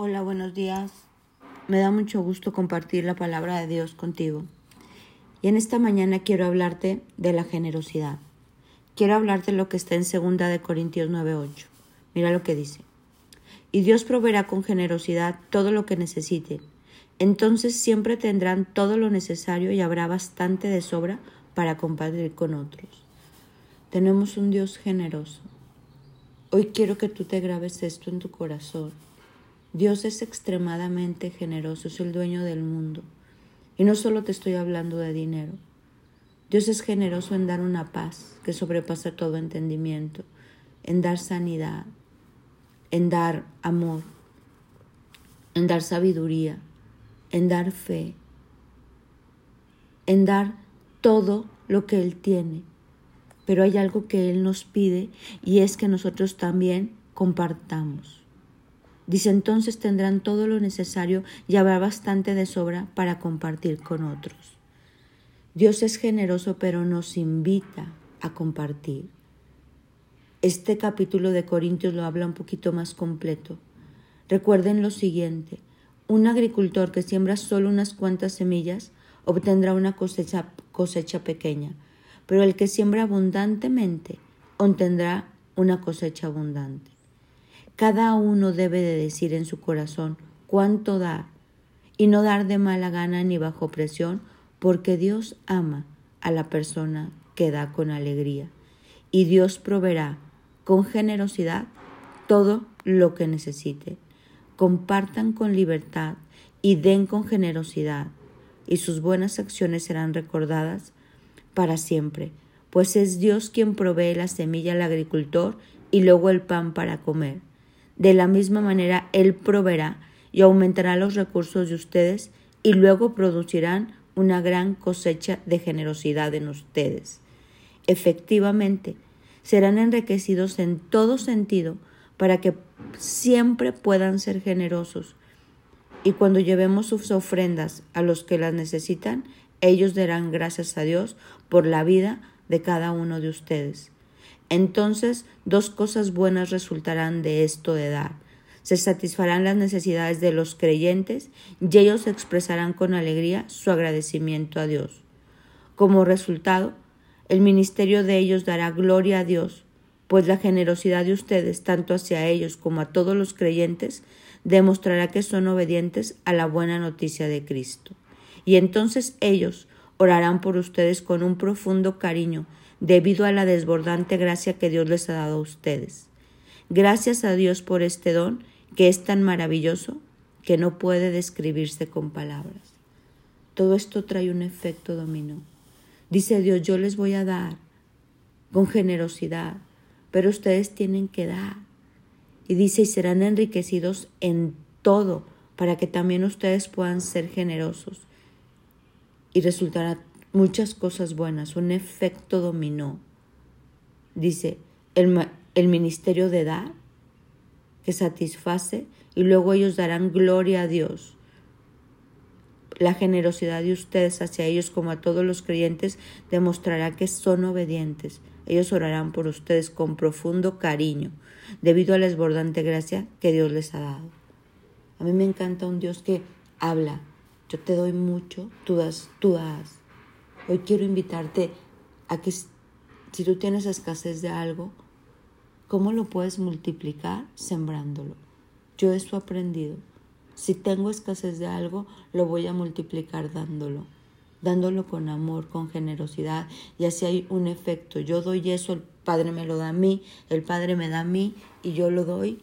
Hola, buenos días. Me da mucho gusto compartir la palabra de Dios contigo. Y en esta mañana quiero hablarte de la generosidad. Quiero hablarte de lo que está en 2 de Corintios 9:8. Mira lo que dice. Y Dios proveerá con generosidad todo lo que necesiten. Entonces siempre tendrán todo lo necesario y habrá bastante de sobra para compartir con otros. Tenemos un Dios generoso. Hoy quiero que tú te grabes esto en tu corazón Dios es extremadamente generoso, es el dueño del mundo. Y no solo te estoy hablando de dinero. Dios es generoso en dar una paz que sobrepasa todo entendimiento, en dar sanidad, en dar amor, en dar sabiduría, en dar fe, en dar todo lo que Él tiene. Pero hay algo que Él nos pide y es que nosotros también compartamos. Dice entonces tendrán todo lo necesario y habrá bastante de sobra para compartir con otros. Dios es generoso pero nos invita a compartir. Este capítulo de Corintios lo habla un poquito más completo. Recuerden lo siguiente, un agricultor que siembra solo unas cuantas semillas obtendrá una cosecha, cosecha pequeña, pero el que siembra abundantemente obtendrá una cosecha abundante. Cada uno debe de decir en su corazón cuánto dar y no dar de mala gana ni bajo presión, porque Dios ama a la persona que da con alegría y Dios proveerá con generosidad todo lo que necesite. Compartan con libertad y den con generosidad, y sus buenas acciones serán recordadas para siempre, pues es Dios quien provee la semilla al agricultor y luego el pan para comer. De la misma manera, Él proveerá y aumentará los recursos de ustedes y luego producirán una gran cosecha de generosidad en ustedes. Efectivamente, serán enriquecidos en todo sentido para que siempre puedan ser generosos. Y cuando llevemos sus ofrendas a los que las necesitan, ellos darán gracias a Dios por la vida de cada uno de ustedes. Entonces dos cosas buenas resultarán de esto de dar. Se satisfarán las necesidades de los creyentes y ellos expresarán con alegría su agradecimiento a Dios. Como resultado, el ministerio de ellos dará gloria a Dios, pues la generosidad de ustedes, tanto hacia ellos como a todos los creyentes, demostrará que son obedientes a la buena noticia de Cristo. Y entonces ellos orarán por ustedes con un profundo cariño debido a la desbordante gracia que Dios les ha dado a ustedes. Gracias a Dios por este don que es tan maravilloso que no puede describirse con palabras. Todo esto trae un efecto dominó. Dice Dios, yo les voy a dar con generosidad, pero ustedes tienen que dar. Y dice, y serán enriquecidos en todo, para que también ustedes puedan ser generosos. Y resultará muchas cosas buenas, un efecto dominó. Dice, el, el ministerio de dar, que satisface, y luego ellos darán gloria a Dios. La generosidad de ustedes hacia ellos como a todos los creyentes demostrará que son obedientes. Ellos orarán por ustedes con profundo cariño, debido a la desbordante gracia que Dios les ha dado. A mí me encanta un Dios que habla. Yo te doy mucho, tú das, tú das. Hoy quiero invitarte a que si tú tienes escasez de algo, ¿cómo lo puedes multiplicar? Sembrándolo. Yo eso he aprendido. Si tengo escasez de algo, lo voy a multiplicar dándolo, dándolo con amor, con generosidad, y así hay un efecto. Yo doy eso, el Padre me lo da a mí, el Padre me da a mí, y yo lo doy,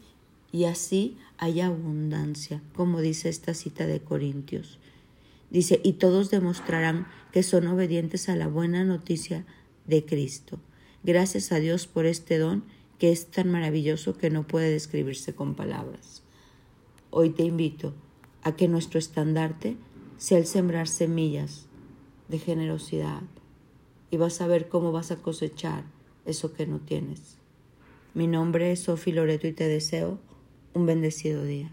y así hay abundancia, como dice esta cita de Corintios. Dice, y todos demostrarán que son obedientes a la buena noticia de Cristo. Gracias a Dios por este don que es tan maravilloso que no puede describirse con palabras. Hoy te invito a que nuestro estandarte sea el sembrar semillas de generosidad y vas a ver cómo vas a cosechar eso que no tienes. Mi nombre es Sofi Loreto y te deseo un bendecido día.